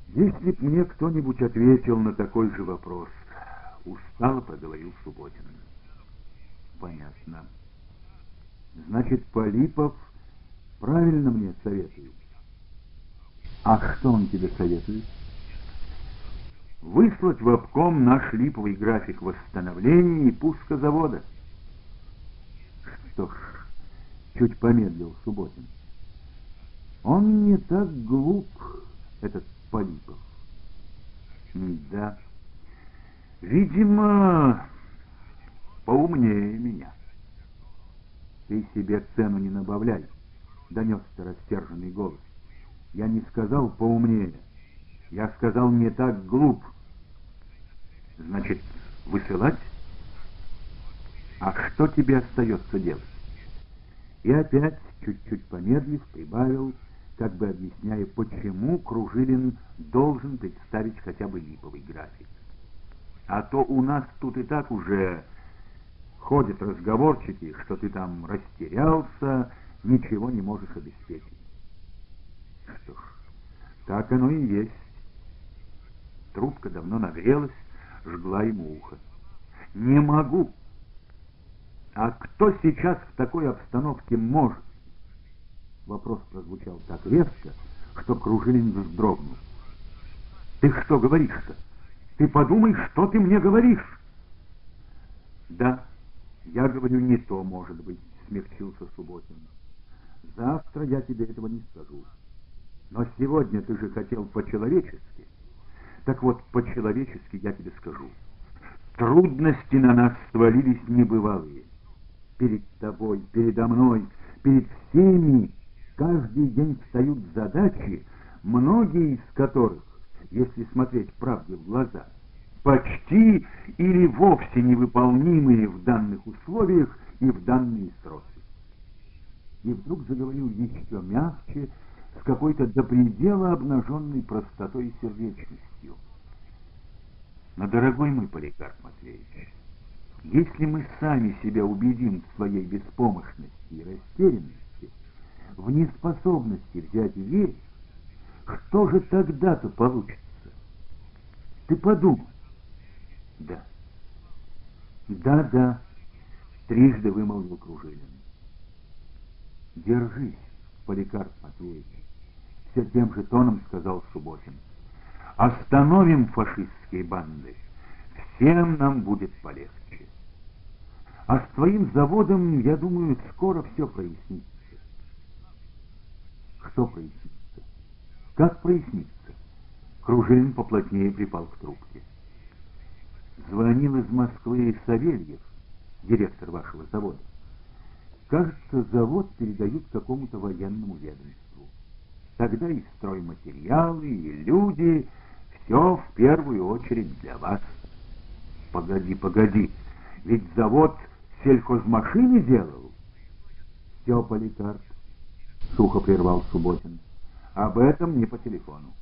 Если б мне кто-нибудь ответил на такой же вопрос, устало проговорил Субботин. Понятно. Значит, Полипов правильно мне советует. А что он тебе советует? Выслать в обком наш липовый график восстановления и пуска завода. Что ж, чуть помедлил Субботин. Он не так глуп, этот Полипов. Да. Видимо, поумнее меня. Ты себе цену не набавляй, донесся растерженный голос. Я не сказал поумнее. Я сказал не так глуп. Значит, высылать? А что тебе остается делать? И опять, чуть-чуть помедлив, прибавил, как бы объясняя, почему Кружилин должен представить хотя бы липовый график. А то у нас тут и так уже ходят разговорчики, что ты там растерялся, ничего не можешь обеспечить. Что ж, так оно и есть. Трубка давно нагрелась, жгла ему ухо. Не могу. А кто сейчас в такой обстановке может? Вопрос прозвучал так резко, что Кружилин вздрогнул. «Ты что говоришь-то? Ты подумай, что ты мне говоришь!» «Да, я говорю не то, может быть», — смягчился Субботин. «Завтра я тебе этого не скажу. Но сегодня ты же хотел по-человечески. Так вот, по-человечески я тебе скажу. Трудности на нас свалились небывалые. Перед тобой, передо мной, перед всеми каждый день встают задачи, многие из которых, если смотреть правде в глаза, почти или вовсе невыполнимые в данных условиях и в данные сроки. И вдруг заговорил еще мягче, с какой-то до предела обнаженной простотой и сердечностью. Но, дорогой мой Поликарп Матвеевич, если мы сами себя убедим в своей беспомощности и растерянности, в неспособности взять верх, что же тогда-то получится? Ты подумай. Да. Да, да, трижды вымолвил Кружилин. Держись, Поликарп Матвеевич, все тем же тоном сказал Субботин. Остановим фашистские банды, всем нам будет полегче. А с твоим заводом, я думаю, скоро все прояснится. Что прояснится? Как прояснится? Кружин поплотнее припал к трубке. Звонил из Москвы Савельев, директор вашего завода. Кажется, завод передают какому-то военному ведомству. Тогда и стройматериалы, и люди, все в первую очередь для вас. Погоди, погоди, ведь завод сельхозмашины делал. Все, Поликарп, — сухо прервал Субботин. «Об этом не по телефону.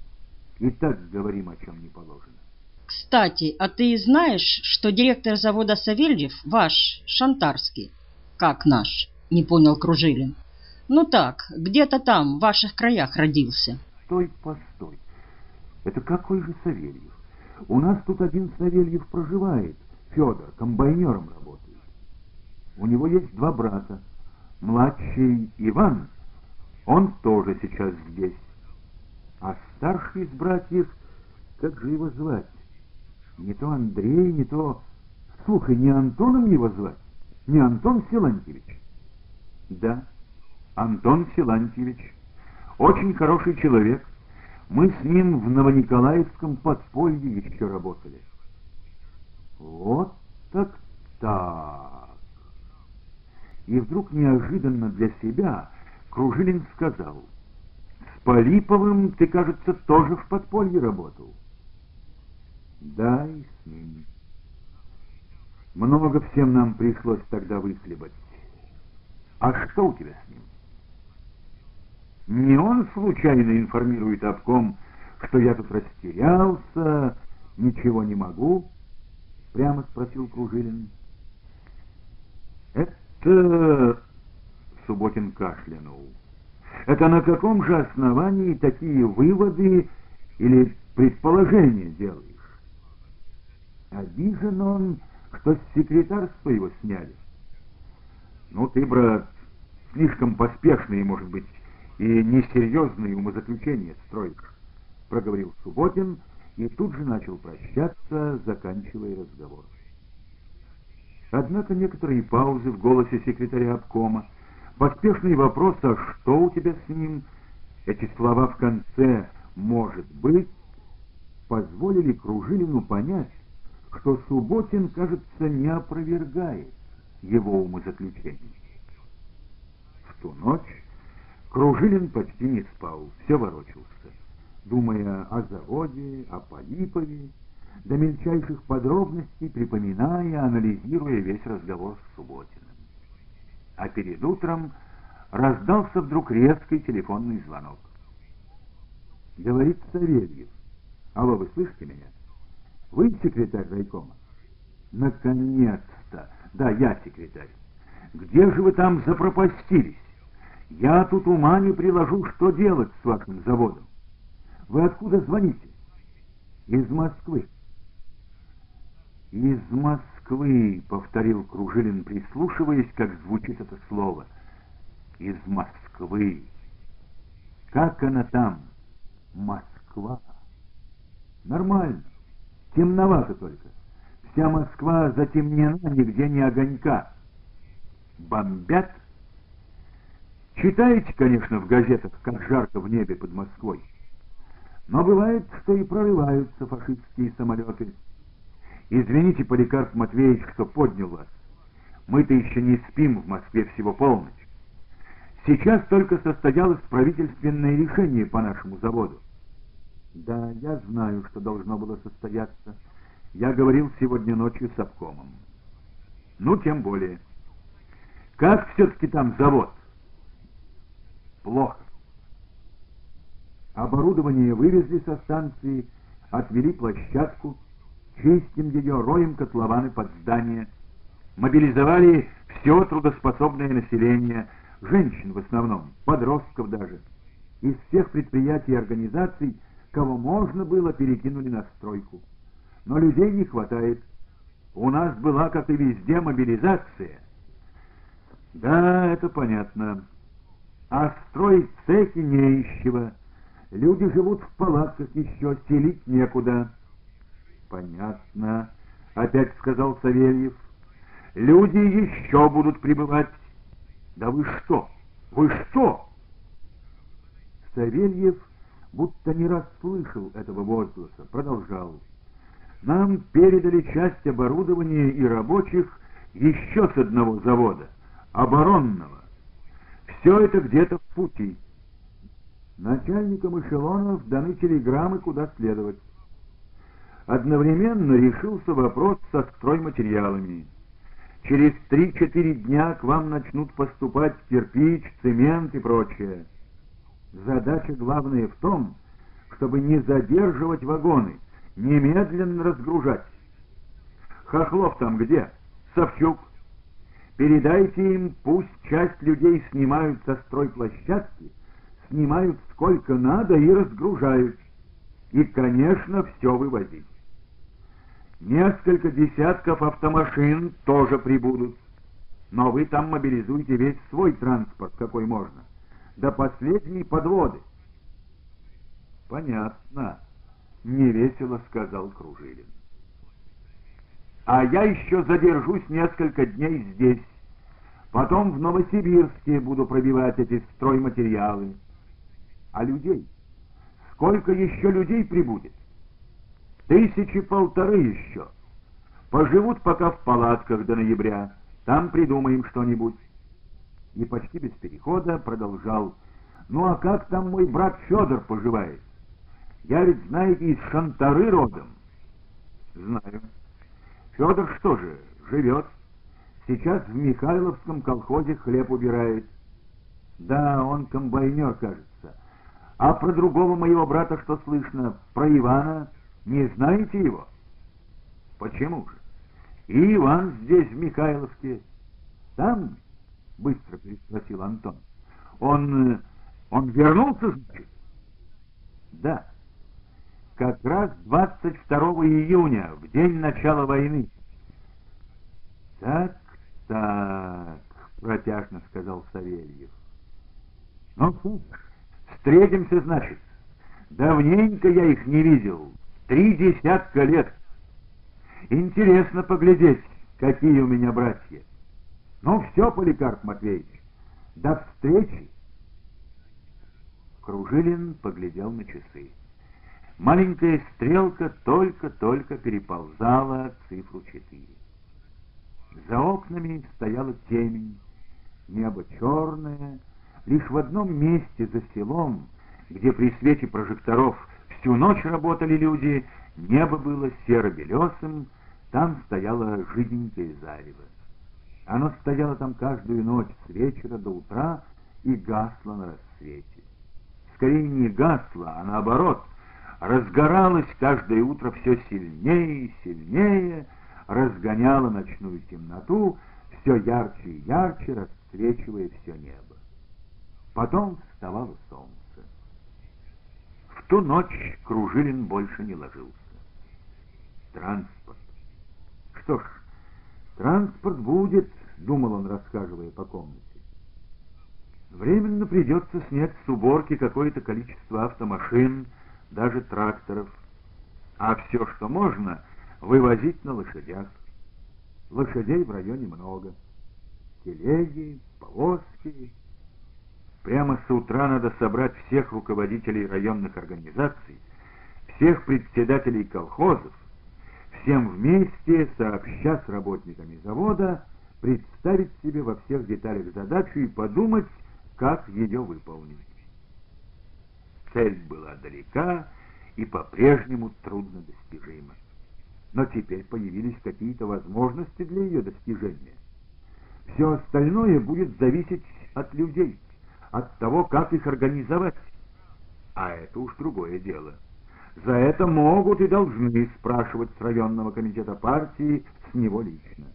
И так говорим, о чем не положено». «Кстати, а ты знаешь, что директор завода Савельев ваш, Шантарский?» «Как наш?» — не понял Кружилин. «Ну так, где-то там, в ваших краях родился». «Стой, постой. Это какой же Савельев? У нас тут один Савельев проживает. Федор, комбайнером работает». У него есть два брата. Младший Иван, он тоже сейчас здесь. А старший из братьев, как же его звать? Не то Андрей, не то... Слушай, не Антоном его звать? Не Антон Силантьевич? Да, Антон Силантьевич. Очень хороший человек. Мы с ним в Новониколаевском подполье еще работали. Вот так так. И вдруг неожиданно для себя Кружилин сказал, «С Полиповым ты, кажется, тоже в подполье работал». «Да, и с ним». Много всем нам пришлось тогда выхлебать. А что у тебя с ним? Не он случайно информирует обком, что я тут растерялся, ничего не могу? Прямо спросил Кружилин. Это... Субботин кашлянул. Это на каком же основании такие выводы или предположения делаешь? Обижен он, что с секретарства его сняли. Ну ты, брат, слишком поспешные, может быть, и несерьезные умозаключения строишь, проговорил Субботин и тут же начал прощаться, заканчивая разговор. Однако некоторые паузы в голосе секретаря обкома, поспешный вопрос «А что у тебя с ним?» Эти слова в конце «может быть» позволили Кружилину понять, что Субботин, кажется, не опровергает его умозаключений. В ту ночь Кружилин почти не спал, все ворочался, думая о заводе, о Полипове, до мельчайших подробностей припоминая, анализируя весь разговор с Субботиным. А перед утром раздался вдруг резкий телефонный звонок. Говорит Савельев. Алло, вы слышите меня? Вы секретарь райкома? Наконец-то! Да, я секретарь. Где же вы там запропастились? Я тут ума не приложу, что делать с вашим заводом. Вы откуда звоните? Из Москвы. Из Москвы, повторил Кружилин, прислушиваясь, как звучит это слово. Из Москвы. Как она там? Москва. Нормально. Темновато только. Вся Москва затемнена, нигде не огонька. Бомбят? Читаете, конечно, в газетах, как жарко в небе под Москвой. Но бывает, что и прорываются фашистские самолеты. Извините, Поликарп Матвеевич, что поднял вас. Мы-то еще не спим в Москве всего полночь. Сейчас только состоялось правительственное решение по нашему заводу. Да, я знаю, что должно было состояться. Я говорил сегодня ночью с обкомом. Ну, тем более. Как все-таки там завод? Плохо. Оборудование вывезли со станции, отвели площадку, чистим ее, роем котлованы под здание. Мобилизовали все трудоспособное население, женщин в основном, подростков даже. Из всех предприятий и организаций, кого можно было, перекинули на стройку. Но людей не хватает. У нас была, как и везде, мобилизация. Да, это понятно. А строить цехи не из чего. Люди живут в палатках еще, селить некуда. Понятно, опять сказал Савельев. Люди еще будут прибывать. Да вы что? Вы что? Савельев будто не расслышал этого возгласа, продолжал. Нам передали часть оборудования и рабочих еще с одного завода, оборонного. Все это где-то в пути. Начальникам эшелонов даны телеграммы, куда следовать. Одновременно решился вопрос со стройматериалами. Через три-четыре дня к вам начнут поступать кирпич, цемент и прочее. Задача главная в том, чтобы не задерживать вагоны, немедленно разгружать. Хохлов там где? Савчук. Передайте им, пусть часть людей снимают со стройплощадки, снимают сколько надо и разгружают. И, конечно, все вывозить. Несколько десятков автомашин тоже прибудут. Но вы там мобилизуете весь свой транспорт, какой можно. До последней подводы. Понятно. Невесело сказал Кружилин. А я еще задержусь несколько дней здесь. Потом в Новосибирске буду пробивать эти стройматериалы. А людей? Сколько еще людей прибудет? Тысячи полторы еще. Поживут пока в палатках до ноября. Там придумаем что-нибудь. И почти без перехода продолжал. Ну а как там мой брат Федор поживает? Я ведь, знаете, из Шантары родом. Знаю. Федор что же, живет? Сейчас в Михайловском колхозе хлеб убирает. Да, он комбайнер, кажется. А про другого моего брата что слышно? Про Ивана? Не знаете его? Почему же? И Иван здесь, в Михайловске. Там? Быстро переспросил Антон. Он... Э, он вернулся, значит? Да. Как раз 22 июня, в день начала войны. Так, так, протяжно сказал Савельев. Ну, встретимся, значит. Давненько я их не видел. Три десятка лет. Интересно поглядеть, какие у меня братья. Ну все, Поликарп Матвеевич, до встречи. Кружилин поглядел на часы. Маленькая стрелка только-только переползала цифру четыре. За окнами стояла темень, небо черное, лишь в одном месте за селом, где при свете прожекторов всю ночь работали люди, небо было серо-белесым, там стояло жиденькое зарево. Оно стояло там каждую ночь с вечера до утра и гасло на рассвете. Скорее не гасло, а наоборот, разгоралось каждое утро все сильнее и сильнее, разгоняло ночную темноту, все ярче и ярче расцвечивая все небо. Потом вставало солнце. В ту ночь Кружилин больше не ложился. Транспорт. Что ж, транспорт будет, думал он, рассказывая по комнате. Временно придется снять с уборки какое-то количество автомашин, даже тракторов, а все, что можно, вывозить на лошадях. Лошадей в районе много. Телеги, повозки. Прямо с утра надо собрать всех руководителей районных организаций, всех председателей колхозов, всем вместе, сообща с работниками завода, представить себе во всех деталях задачу и подумать, как ее выполнить. Цель была далека и по-прежнему трудно достижима. Но теперь появились какие-то возможности для ее достижения. Все остальное будет зависеть от людей, от того, как их организовать. А это уж другое дело. За это могут и должны спрашивать с районного комитета партии, с него лично.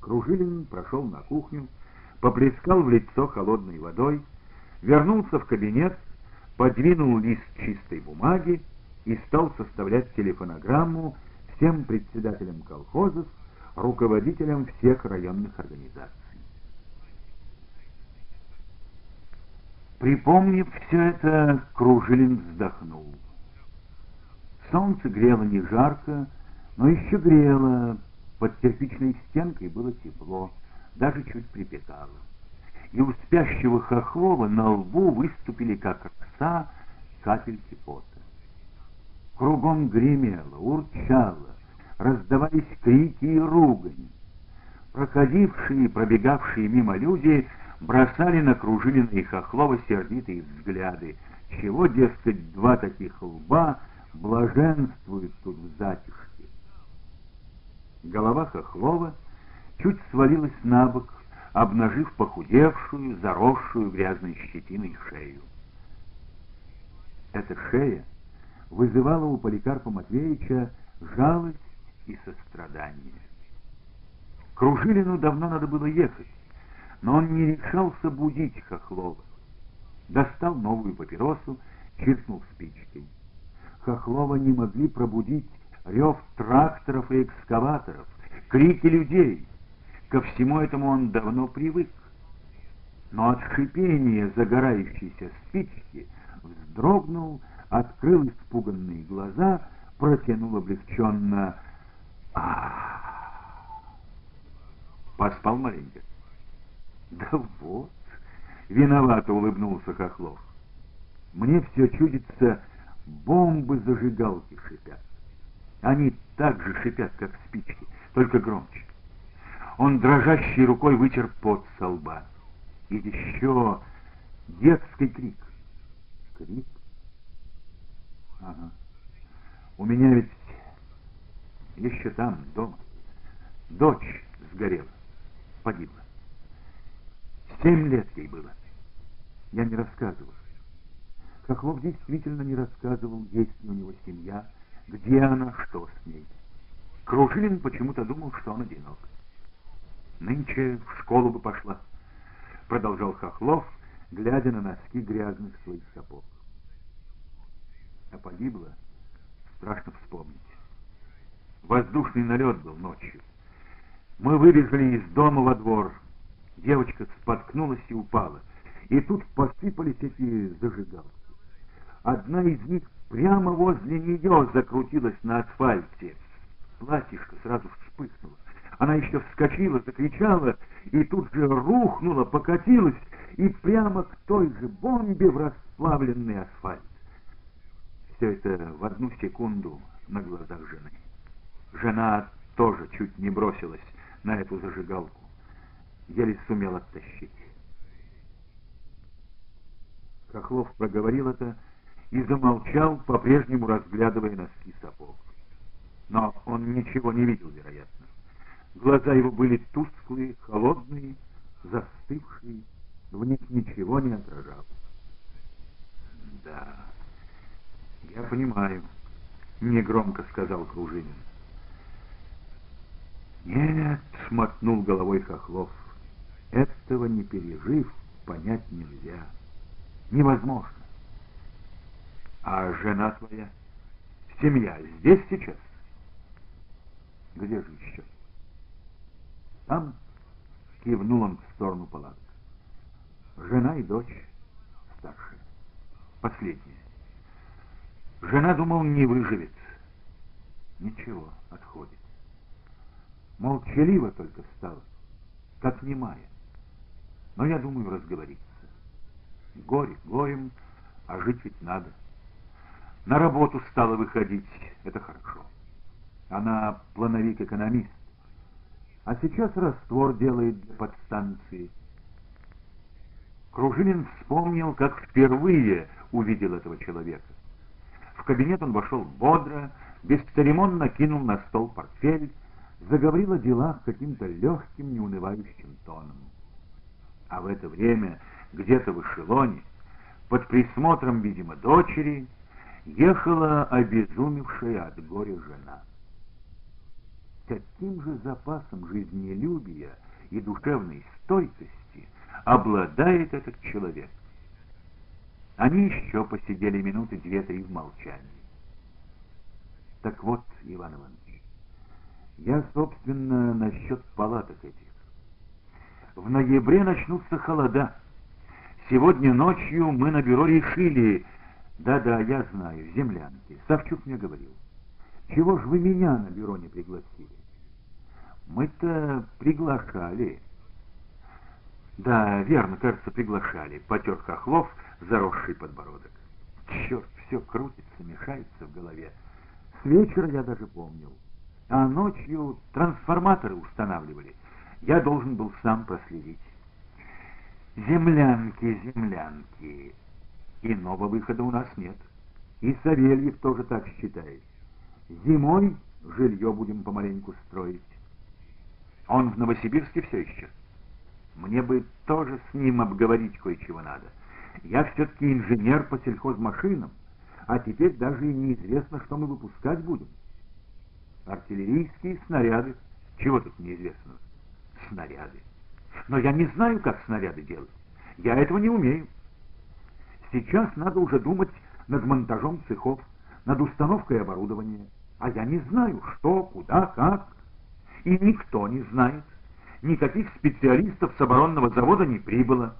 Кружилин прошел на кухню, поплескал в лицо холодной водой, вернулся в кабинет, подвинул лист чистой бумаги и стал составлять телефонограмму всем председателям колхозов, руководителям всех районных организаций. Припомнив все это, Кружилин вздохнул. Солнце грело не жарко, но еще грело, под кирпичной стенкой было тепло, даже чуть припекало. И у спящего Хохлова на лбу выступили, как роса, капельки пота. Кругом гремело, урчало, раздавались крики и ругань. Проходившие и пробегавшие мимо люди бросали на Кружилина и Хохлова сердитые взгляды. Чего, дескать, два таких лба блаженствуют тут в затишке. Голова Хохлова чуть свалилась на бок, обнажив похудевшую, заросшую грязной щетиной шею. Эта шея вызывала у Поликарпа Матвеевича жалость и сострадание. Кружилину давно надо было ехать, но он не решался будить Хохлова. Достал новую папиросу, чиркнул спичкой. Хохлова не могли пробудить рев тракторов и экскаваторов, крики людей, Ко всему этому он давно привык. Но от шипения загорающейся спички вздрогнул, открыл испуганные глаза, протянул облегченно а Поспал маленько? Да вот, виновато улыбнулся Хохлов. Мне все чудится, бомбы-зажигалки шипят. Они так же шипят, как спички, только громче. Он дрожащей рукой вытер пот со лба. И еще детский крик. Крик? Ага. У меня ведь еще там, дома, дочь сгорела, погибла. Семь лет ей было. Я не рассказывал. Хохлов действительно не рассказывал, есть ли у него семья, где она, что с ней. Кружилин почему-то думал, что он одинок. Нынче в школу бы пошла, продолжал Хохлов, глядя на носки грязных своих сапог. А погибла, страшно вспомнить. Воздушный налет был ночью. Мы выбежали из дома во двор. Девочка споткнулась и упала. И тут посыпались эти зажигалки. Одна из них прямо возле нее закрутилась на асфальте. Платьишко сразу вспыхнуло. Она еще вскочила, закричала, и тут же рухнула, покатилась, и прямо к той же бомбе в расплавленный асфальт. Все это в одну секунду на глазах жены. Жена тоже чуть не бросилась на эту зажигалку. Еле сумел оттащить. Хохлов проговорил это и замолчал, по-прежнему разглядывая носки сапог. Но он ничего не видел, вероятно. Глаза его были тусклые, холодные, застывшие, в них ничего не отражалось. «Да, я понимаю», — негромко сказал Кружинин. «Нет», — мотнул головой Хохлов, — «этого не пережив, понять нельзя. Невозможно. А жена твоя, семья здесь сейчас? Где же еще? Там кивнул он в сторону палаток. Жена и дочь старшая, последняя. Жена, думал, не выживет. Ничего, отходит. Молчаливо только стала, как немая. Но я думаю разговориться. Горе горем, а жить ведь надо. На работу стала выходить, это хорошо. Она плановик-экономист. А сейчас раствор делает для подстанции. Кружинин вспомнил, как впервые увидел этого человека. В кабинет он вошел бодро, бесцеремонно кинул на стол портфель, заговорил о делах каким-то легким, неунывающим тоном. А в это время где-то в эшелоне, под присмотром, видимо, дочери, ехала обезумевшая от горя жена. Каким же запасом жизнелюбия и душевной стойкости обладает этот человек? Они еще посидели минуты две-три в молчании. Так вот, Иван Иванович, я, собственно, насчет палаток этих. В ноябре начнутся холода. Сегодня ночью мы на бюро решили... Да-да, я знаю, землянки. Савчук мне говорил. Чего ж вы меня на бюро не пригласили? Мы-то приглашали. Да, верно, кажется, приглашали. Потер Хохлов, заросший подбородок. Черт, все крутится, мешается в голове. С вечера я даже помнил. А ночью трансформаторы устанавливали. Я должен был сам проследить. Землянки, землянки. Иного выхода у нас нет. И Савельев тоже так считает. Зимой жилье будем помаленьку строить. Он в Новосибирске все еще. Мне бы тоже с ним обговорить кое-чего надо. Я все-таки инженер по сельхозмашинам, а теперь даже и неизвестно, что мы выпускать будем. Артиллерийские снаряды. Чего тут неизвестного? Снаряды. Но я не знаю, как снаряды делать. Я этого не умею. Сейчас надо уже думать над монтажом цехов, над установкой оборудования. А я не знаю, что, куда, как. И никто не знает. никаких специалистов с оборонного завода не прибыло.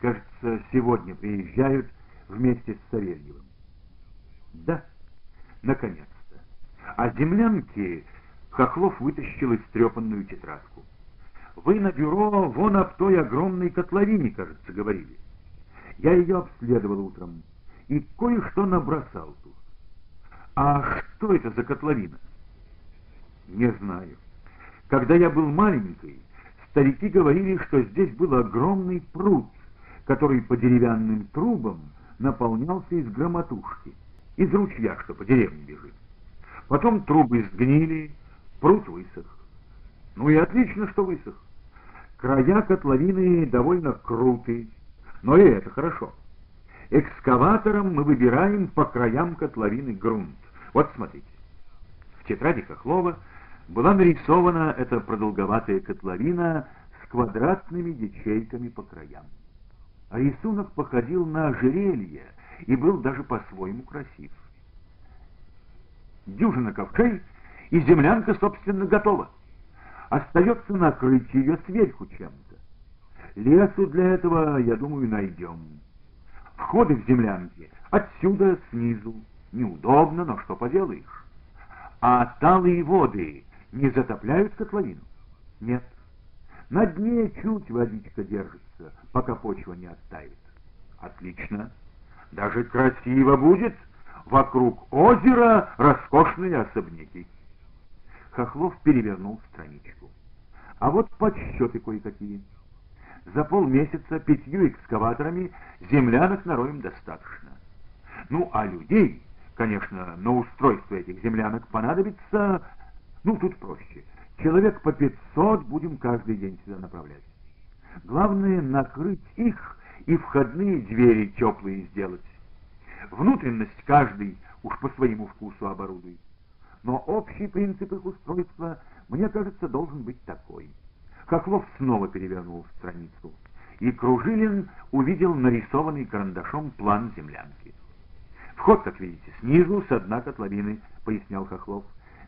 Кажется, сегодня приезжают вместе с Савельевым. Да, наконец-то. А землянки Хохлов вытащил истрепанную тетрадку. Вы на бюро вон об той огромной котловине, кажется, говорили. Я ее обследовал утром и кое-что набросал тут. А что это за котловина? Не знаю. Когда я был маленький, старики говорили, что здесь был огромный пруд, который по деревянным трубам наполнялся из громотушки, из ручья, что по деревне бежит. Потом трубы сгнили, пруд высох. Ну и отлично, что высох. Края котловины довольно крутые, но и это хорошо. Экскаватором мы выбираем по краям котловины грунт. Вот смотрите. В тетради Хохлова была нарисована эта продолговатая котловина с квадратными ячейками по краям. А рисунок походил на ожерелье и был даже по-своему красив. Дюжина ковшей, и землянка, собственно, готова. Остается накрыть ее сверху чем-то. Лесу для этого, я думаю, найдем. Входы в землянки отсюда, снизу. Неудобно, но что поделаешь. А талые воды не затопляют котловину? Нет. На дне чуть водичка держится, пока почва не оттает. Отлично. Даже красиво будет. Вокруг озера роскошные особняки. Хохлов перевернул страничку. А вот подсчеты кое-какие. За полмесяца пятью экскаваторами землянок нароем достаточно. Ну, а людей, конечно, на устройство этих землянок понадобится, ну, тут проще. Человек по пятьсот будем каждый день сюда направлять. Главное, накрыть их и входные двери теплые сделать. Внутренность каждый уж по своему вкусу оборудует но общий принцип их устройства, мне кажется, должен быть такой. Хохлов снова перевернул страницу, и Кружилин увидел нарисованный карандашом план землянки. Вход, как видите, снизу, с дна котловины, пояснял Хохлов.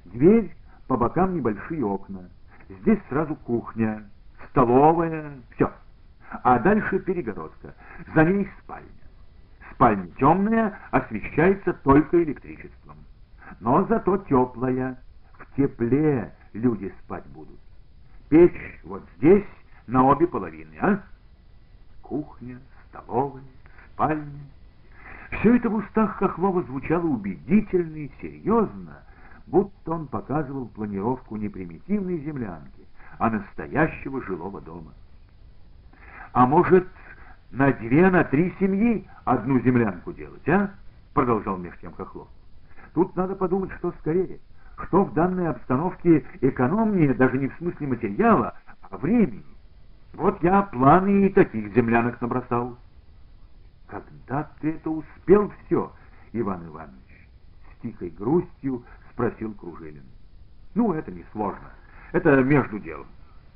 Дверь, по бокам небольшие окна. Здесь сразу кухня, столовая, все. А дальше перегородка. За ней спальня. Спальня темная, освещается только электричеством но зато теплая. В тепле люди спать будут. Печь вот здесь, на обе половины, а? Кухня, столовая, спальня. Все это в устах Хохлова звучало убедительно и серьезно, будто он показывал планировку не примитивной землянки, а настоящего жилого дома. А может, на две, на три семьи одну землянку делать, а? Продолжал меж тем Хохлов. Тут надо подумать, что скорее. Что в данной обстановке экономнее даже не в смысле материала, а времени. Вот я планы и таких землянок набросал. Когда ты это успел все, Иван Иванович? С тихой грустью спросил Кружилин. Ну, это не сложно. Это между делом.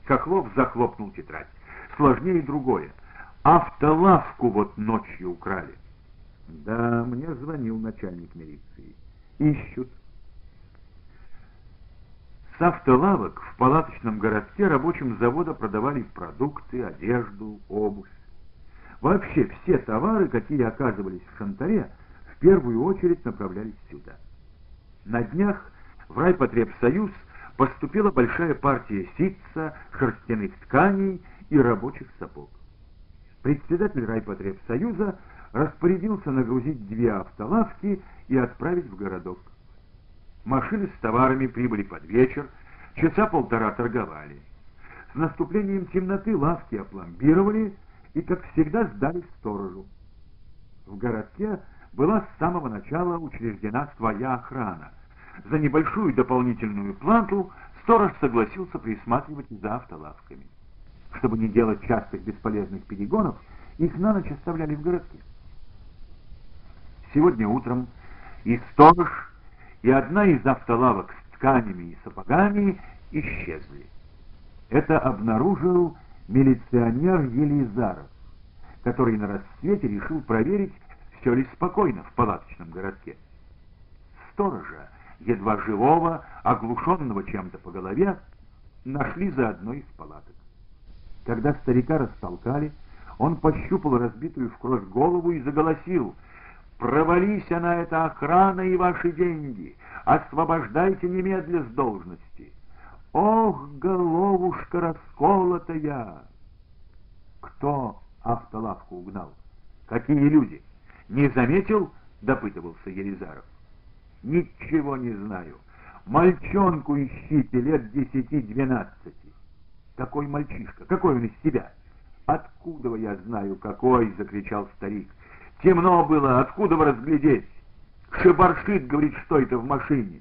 Хохлов захлопнул тетрадь. Сложнее другое. Автолавку вот ночью украли. Да, мне звонил начальник милиции ищут. С автолавок в палаточном городке рабочим завода продавали продукты, одежду, обувь. Вообще все товары, какие оказывались в Шантаре, в первую очередь направлялись сюда. На днях в райпотребсоюз поступила большая партия ситца, шерстяных тканей и рабочих сапог. Председатель райпотребсоюза распорядился нагрузить две автолавки и отправить в городок. Машины с товарами прибыли под вечер, часа полтора торговали. С наступлением темноты лавки опломбировали и, как всегда, сдали сторожу. В городке была с самого начала учреждена своя охрана. За небольшую дополнительную плату сторож согласился присматривать за автолавками. Чтобы не делать частых бесполезных перегонов, их на ночь оставляли в городке. Сегодня утром и сторож, и одна из автолавок с тканями и сапогами исчезли. Это обнаружил милиционер Елизаров, который на рассвете решил проверить, все ли спокойно в палаточном городке. Сторожа, едва живого, оглушенного чем-то по голове, нашли за одной из палаток. Когда старика растолкали, он пощупал разбитую в кровь голову и заголосил «Провались она, эта охрана и ваши деньги! Освобождайте немедля с должности!» «Ох, головушка расколотая!» Кто автолавку угнал? Какие люди? Не заметил? Допытывался Елизаров. Ничего не знаю. Мальчонку ищите лет десяти-двенадцати. Какой мальчишка? Какой он из себя? Откуда я знаю, какой? Закричал старик. Темно было, откуда вы разглядеть? Шибаршит говорит, что это в машине.